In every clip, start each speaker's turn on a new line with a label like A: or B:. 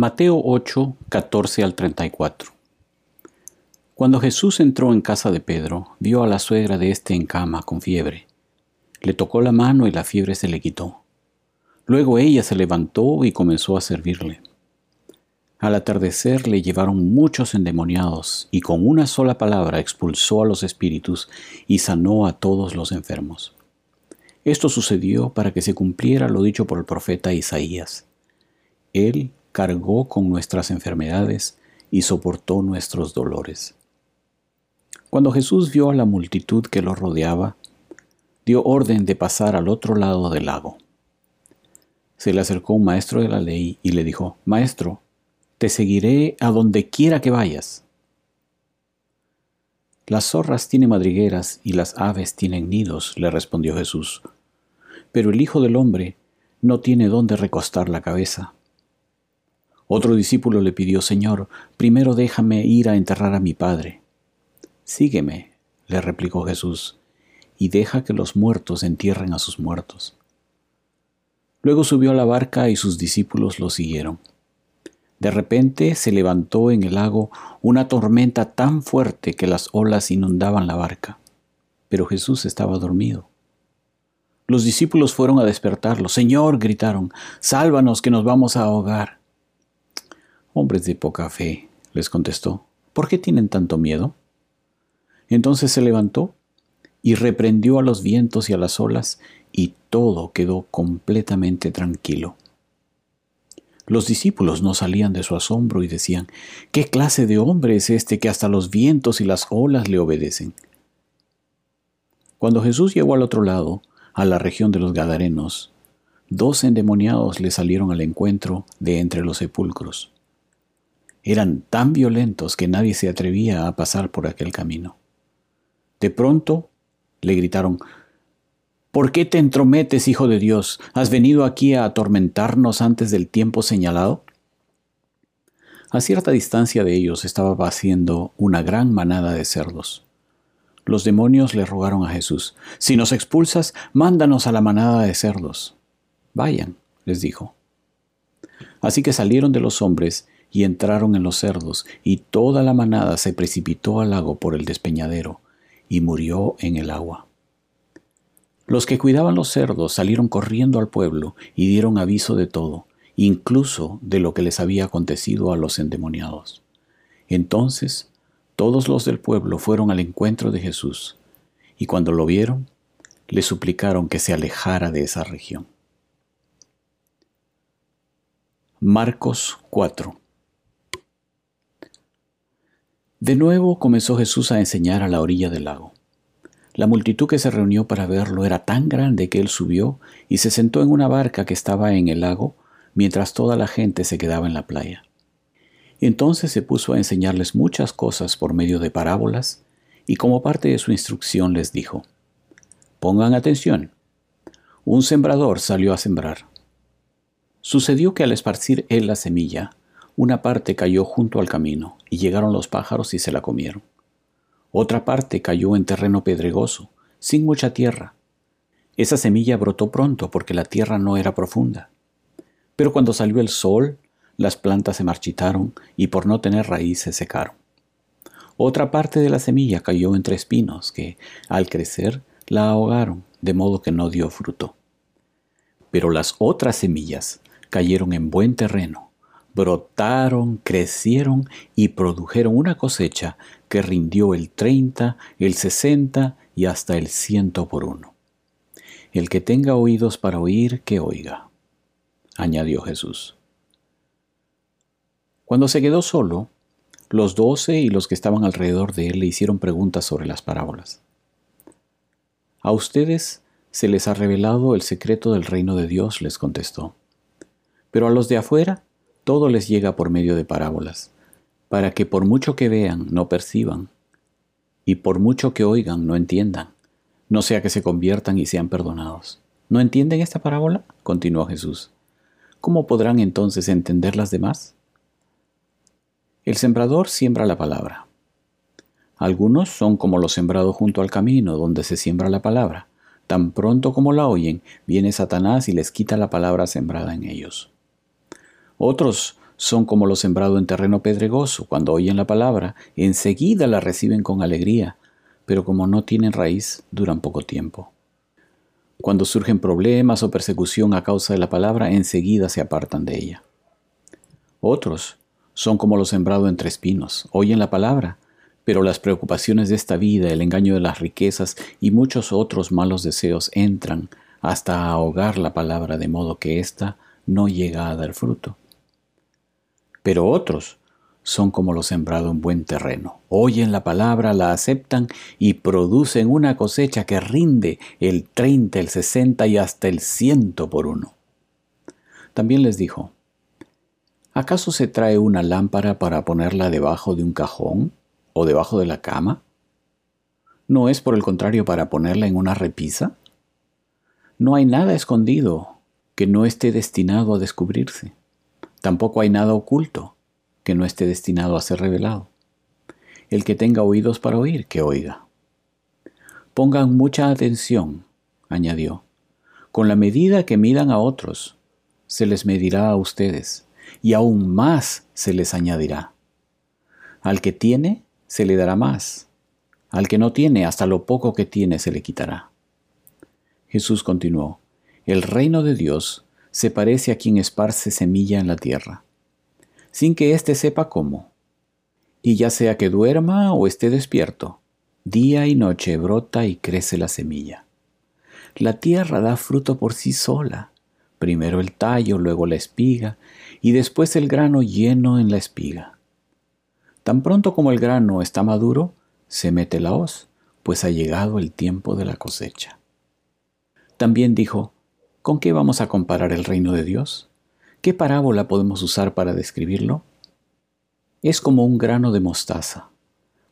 A: Mateo 8, 14 al 34 Cuando Jesús entró en casa de Pedro, vio a la suegra de éste en cama con fiebre. Le tocó la mano y la fiebre se le quitó. Luego ella se levantó y comenzó a servirle. Al atardecer le llevaron muchos endemoniados y con una sola palabra expulsó a los espíritus y sanó a todos los enfermos. Esto sucedió para que se cumpliera lo dicho por el profeta Isaías. Él cargó con nuestras enfermedades y soportó nuestros dolores. Cuando Jesús vio a la multitud que lo rodeaba, dio orden de pasar al otro lado del lago. Se le acercó un maestro de la ley y le dijo, Maestro, te seguiré a donde quiera que vayas. Las zorras tienen madrigueras y las aves tienen nidos, le respondió Jesús, pero el Hijo del Hombre no tiene dónde recostar la cabeza. Otro discípulo le pidió, Señor, primero déjame ir a enterrar a mi padre. Sígueme, le replicó Jesús, y deja que los muertos entierren a sus muertos. Luego subió a la barca y sus discípulos lo siguieron. De repente se levantó en el lago una tormenta tan fuerte que las olas inundaban la barca, pero Jesús estaba dormido. Los discípulos fueron a despertarlo. Señor, gritaron, sálvanos que nos vamos a ahogar. Hombres de poca fe, les contestó, ¿por qué tienen tanto miedo? Entonces se levantó y reprendió a los vientos y a las olas, y todo quedó completamente tranquilo. Los discípulos no salían de su asombro y decían, ¿qué clase de hombre es este que hasta los vientos y las olas le obedecen? Cuando Jesús llegó al otro lado, a la región de los Gadarenos, dos endemoniados le salieron al encuentro de entre los sepulcros eran tan violentos que nadie se atrevía a pasar por aquel camino. De pronto le gritaron, ¿Por qué te entrometes, Hijo de Dios? ¿Has venido aquí a atormentarnos antes del tiempo señalado? A cierta distancia de ellos estaba paciendo una gran manada de cerdos. Los demonios le rogaron a Jesús, Si nos expulsas, mándanos a la manada de cerdos. Vayan, les dijo. Así que salieron de los hombres y entraron en los cerdos, y toda la manada se precipitó al lago por el despeñadero, y murió en el agua. Los que cuidaban los cerdos salieron corriendo al pueblo y dieron aviso de todo, incluso de lo que les había acontecido a los endemoniados. Entonces todos los del pueblo fueron al encuentro de Jesús, y cuando lo vieron, le suplicaron que se alejara de esa región. Marcos 4 de nuevo comenzó Jesús a enseñar a la orilla del lago. La multitud que se reunió para verlo era tan grande que él subió y se sentó en una barca que estaba en el lago, mientras toda la gente se quedaba en la playa. Entonces se puso a enseñarles muchas cosas por medio de parábolas, y como parte de su instrucción les dijo, Pongan atención. Un sembrador salió a sembrar. Sucedió que al esparcir él la semilla, una parte cayó junto al camino, y llegaron los pájaros y se la comieron. Otra parte cayó en terreno pedregoso, sin mucha tierra. Esa semilla brotó pronto porque la tierra no era profunda. Pero cuando salió el sol, las plantas se marchitaron y por no tener raíz se secaron. Otra parte de la semilla cayó entre espinos que, al crecer, la ahogaron, de modo que no dio fruto. Pero las otras semillas cayeron en buen terreno brotaron, crecieron y produjeron una cosecha que rindió el 30, el 60 y hasta el ciento por uno. El que tenga oídos para oír, que oiga, añadió Jesús. Cuando se quedó solo, los doce y los que estaban alrededor de él le hicieron preguntas sobre las parábolas. A ustedes se les ha revelado el secreto del reino de Dios, les contestó. Pero a los de afuera todo les llega por medio de parábolas, para que por mucho que vean no perciban, y por mucho que oigan no entiendan, no sea que se conviertan y sean perdonados. ¿No entienden esta parábola? continuó Jesús. ¿Cómo podrán entonces entender las demás? El sembrador siembra la palabra. Algunos son como los sembrados junto al camino donde se siembra la palabra. Tan pronto como la oyen, viene Satanás y les quita la palabra sembrada en ellos. Otros son como lo sembrado en terreno pedregoso. Cuando oyen la palabra, enseguida la reciben con alegría, pero como no tienen raíz, duran poco tiempo. Cuando surgen problemas o persecución a causa de la palabra, enseguida se apartan de ella. Otros son como lo sembrado entre espinos. Oyen la palabra, pero las preocupaciones de esta vida, el engaño de las riquezas y muchos otros malos deseos entran hasta ahogar la palabra de modo que ésta no llega a dar fruto. Pero otros son como lo sembrado en buen terreno. Oyen la palabra, la aceptan y producen una cosecha que rinde el 30, el 60 y hasta el ciento por uno. También les dijo, ¿acaso se trae una lámpara para ponerla debajo de un cajón o debajo de la cama? ¿No es por el contrario para ponerla en una repisa? No hay nada escondido que no esté destinado a descubrirse. Tampoco hay nada oculto que no esté destinado a ser revelado. El que tenga oídos para oír, que oiga. Pongan mucha atención, añadió. Con la medida que midan a otros, se les medirá a ustedes, y aún más se les añadirá. Al que tiene, se le dará más. Al que no tiene, hasta lo poco que tiene se le quitará. Jesús continuó, El reino de Dios se parece a quien esparce semilla en la tierra, sin que éste sepa cómo. Y ya sea que duerma o esté despierto, día y noche brota y crece la semilla. La tierra da fruto por sí sola, primero el tallo, luego la espiga, y después el grano lleno en la espiga. Tan pronto como el grano está maduro, se mete la hoz, pues ha llegado el tiempo de la cosecha. También dijo, ¿con qué vamos a comparar el reino de Dios? ¿Qué parábola podemos usar para describirlo? Es como un grano de mostaza.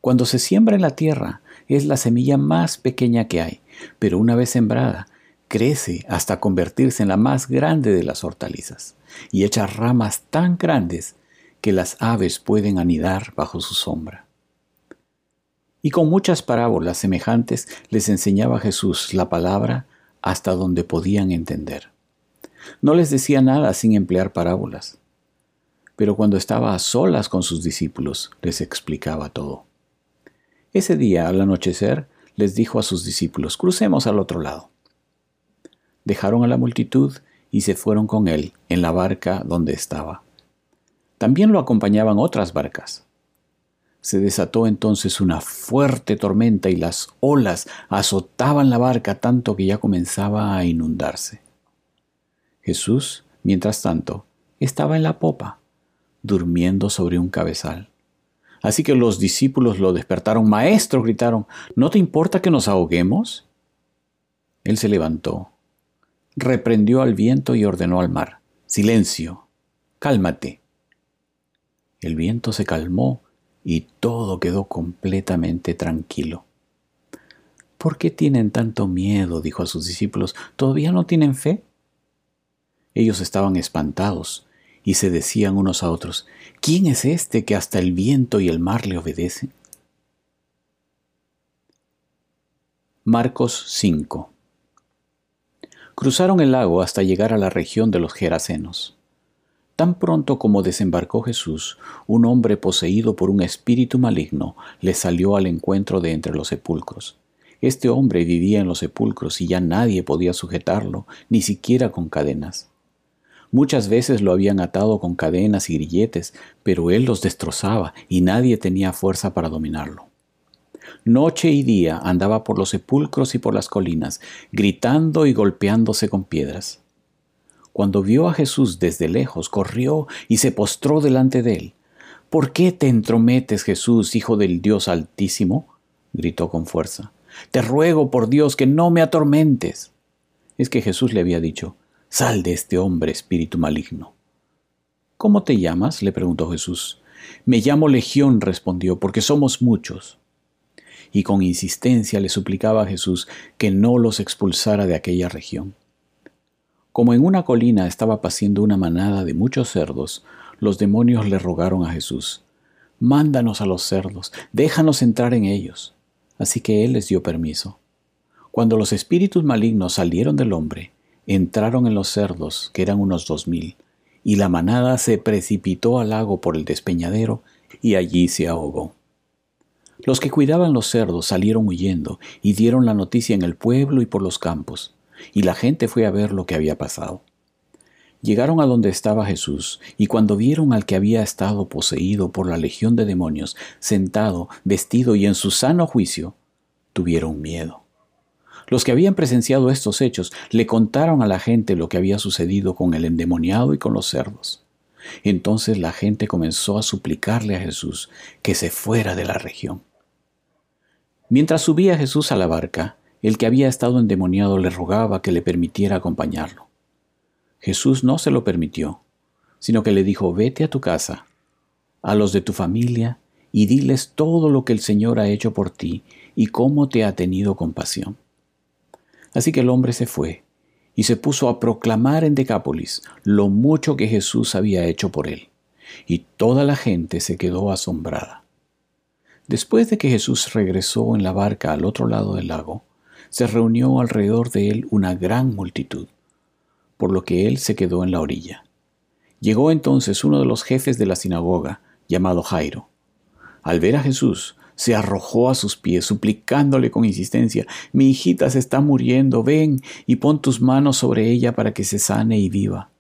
A: Cuando se siembra en la tierra, es la semilla más pequeña que hay, pero una vez sembrada, crece hasta convertirse en la más grande de las hortalizas y echa ramas tan grandes que las aves pueden anidar bajo su sombra. Y con muchas parábolas semejantes les enseñaba Jesús la palabra hasta donde podían entender. No les decía nada sin emplear parábolas, pero cuando estaba a solas con sus discípulos les explicaba todo. Ese día, al anochecer, les dijo a sus discípulos, crucemos al otro lado. Dejaron a la multitud y se fueron con él en la barca donde estaba. También lo acompañaban otras barcas. Se desató entonces una fuerte tormenta y las olas azotaban la barca tanto que ya comenzaba a inundarse. Jesús, mientras tanto, estaba en la popa, durmiendo sobre un cabezal. Así que los discípulos lo despertaron. Maestro, gritaron, ¿no te importa que nos ahoguemos? Él se levantó, reprendió al viento y ordenó al mar, Silencio, cálmate. El viento se calmó y todo quedó completamente tranquilo. ¿Por qué tienen tanto miedo? dijo a sus discípulos. ¿Todavía no tienen fe? Ellos estaban espantados y se decían unos a otros, ¿quién es este que hasta el viento y el mar le obedecen? Marcos 5 Cruzaron el lago hasta llegar a la región de los Gerasenos. Tan pronto como desembarcó Jesús, un hombre poseído por un espíritu maligno le salió al encuentro de entre los sepulcros. Este hombre vivía en los sepulcros y ya nadie podía sujetarlo, ni siquiera con cadenas. Muchas veces lo habían atado con cadenas y grilletes, pero él los destrozaba y nadie tenía fuerza para dominarlo. Noche y día andaba por los sepulcros y por las colinas, gritando y golpeándose con piedras. Cuando vio a Jesús desde lejos, corrió y se postró delante de él. ¿Por qué te entrometes, Jesús, Hijo del Dios Altísimo? gritó con fuerza. Te ruego, por Dios, que no me atormentes. Es que Jesús le había dicho, Sal de este hombre, espíritu maligno. ¿Cómo te llamas? le preguntó Jesús. Me llamo Legión, respondió, porque somos muchos. Y con insistencia le suplicaba a Jesús que no los expulsara de aquella región. Como en una colina estaba paciendo una manada de muchos cerdos, los demonios le rogaron a Jesús, Mándanos a los cerdos, déjanos entrar en ellos. Así que él les dio permiso. Cuando los espíritus malignos salieron del hombre, entraron en los cerdos, que eran unos dos mil, y la manada se precipitó al lago por el despeñadero y allí se ahogó. Los que cuidaban los cerdos salieron huyendo y dieron la noticia en el pueblo y por los campos, y la gente fue a ver lo que había pasado. Llegaron a donde estaba Jesús, y cuando vieron al que había estado poseído por la legión de demonios, sentado, vestido y en su sano juicio, tuvieron miedo. Los que habían presenciado estos hechos le contaron a la gente lo que había sucedido con el endemoniado y con los cerdos. Entonces la gente comenzó a suplicarle a Jesús que se fuera de la región. Mientras subía Jesús a la barca, el que había estado endemoniado le rogaba que le permitiera acompañarlo. Jesús no se lo permitió, sino que le dijo, vete a tu casa, a los de tu familia, y diles todo lo que el Señor ha hecho por ti y cómo te ha tenido compasión. Así que el hombre se fue y se puso a proclamar en Decápolis lo mucho que Jesús había hecho por él, y toda la gente se quedó asombrada. Después de que Jesús regresó en la barca al otro lado del lago, se reunió alrededor de él una gran multitud, por lo que él se quedó en la orilla. Llegó entonces uno de los jefes de la sinagoga, llamado Jairo. Al ver a Jesús, se arrojó a sus pies, suplicándole con insistencia, Mi hijita se está muriendo, ven y pon tus manos sobre ella para que se sane y viva.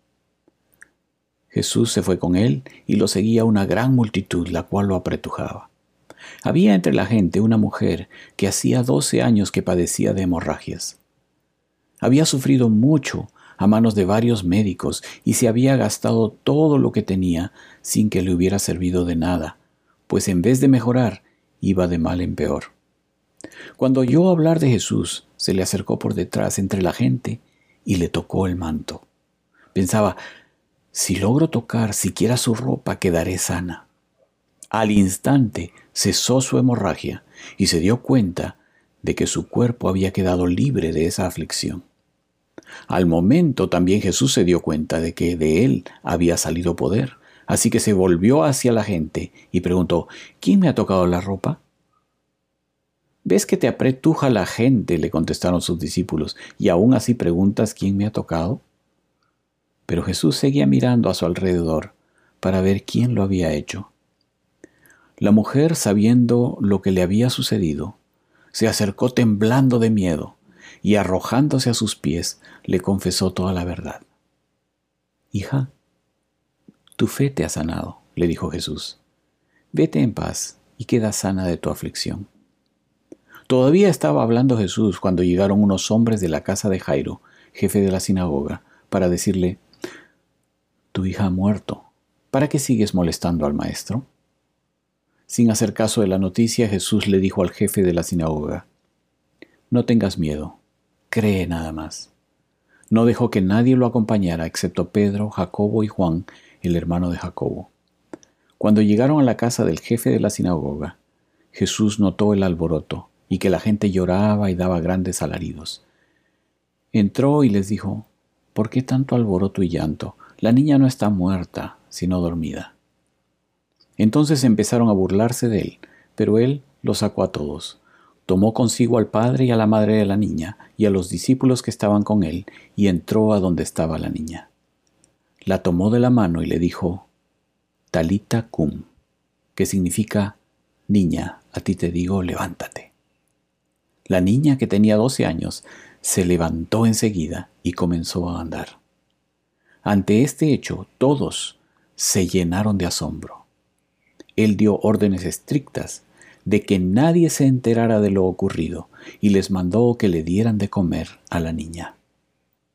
A: Jesús se fue con él y lo seguía una gran multitud, la cual lo apretujaba. Había entre la gente una mujer que hacía doce años que padecía de hemorragias. Había sufrido mucho a manos de varios médicos y se había gastado todo lo que tenía sin que le hubiera servido de nada, pues en vez de mejorar, iba de mal en peor. Cuando oyó hablar de Jesús, se le acercó por detrás entre la gente y le tocó el manto. Pensaba, si logro tocar siquiera su ropa, quedaré sana. Al instante cesó su hemorragia y se dio cuenta de que su cuerpo había quedado libre de esa aflicción. Al momento también Jesús se dio cuenta de que de él había salido poder, Así que se volvió hacia la gente y preguntó, ¿quién me ha tocado la ropa? ¿Ves que te apretuja la gente? le contestaron sus discípulos, y aún así preguntas quién me ha tocado. Pero Jesús seguía mirando a su alrededor para ver quién lo había hecho. La mujer, sabiendo lo que le había sucedido, se acercó temblando de miedo y arrojándose a sus pies le confesó toda la verdad. Hija, tu fe te ha sanado, le dijo Jesús. Vete en paz y queda sana de tu aflicción. Todavía estaba hablando Jesús cuando llegaron unos hombres de la casa de Jairo, jefe de la sinagoga, para decirle, Tu hija ha muerto, ¿para qué sigues molestando al maestro? Sin hacer caso de la noticia, Jesús le dijo al jefe de la sinagoga, No tengas miedo, cree nada más. No dejó que nadie lo acompañara excepto Pedro, Jacobo y Juan, el hermano de Jacobo. Cuando llegaron a la casa del jefe de la sinagoga, Jesús notó el alboroto y que la gente lloraba y daba grandes alaridos. Entró y les dijo, ¿por qué tanto alboroto y llanto? La niña no está muerta, sino dormida. Entonces empezaron a burlarse de él, pero él los sacó a todos. Tomó consigo al padre y a la madre de la niña y a los discípulos que estaban con él, y entró a donde estaba la niña la tomó de la mano y le dijo, Talita cum, que significa, Niña, a ti te digo, levántate. La niña, que tenía doce años, se levantó enseguida y comenzó a andar. Ante este hecho, todos se llenaron de asombro. Él dio órdenes estrictas de que nadie se enterara de lo ocurrido y les mandó que le dieran de comer a la niña.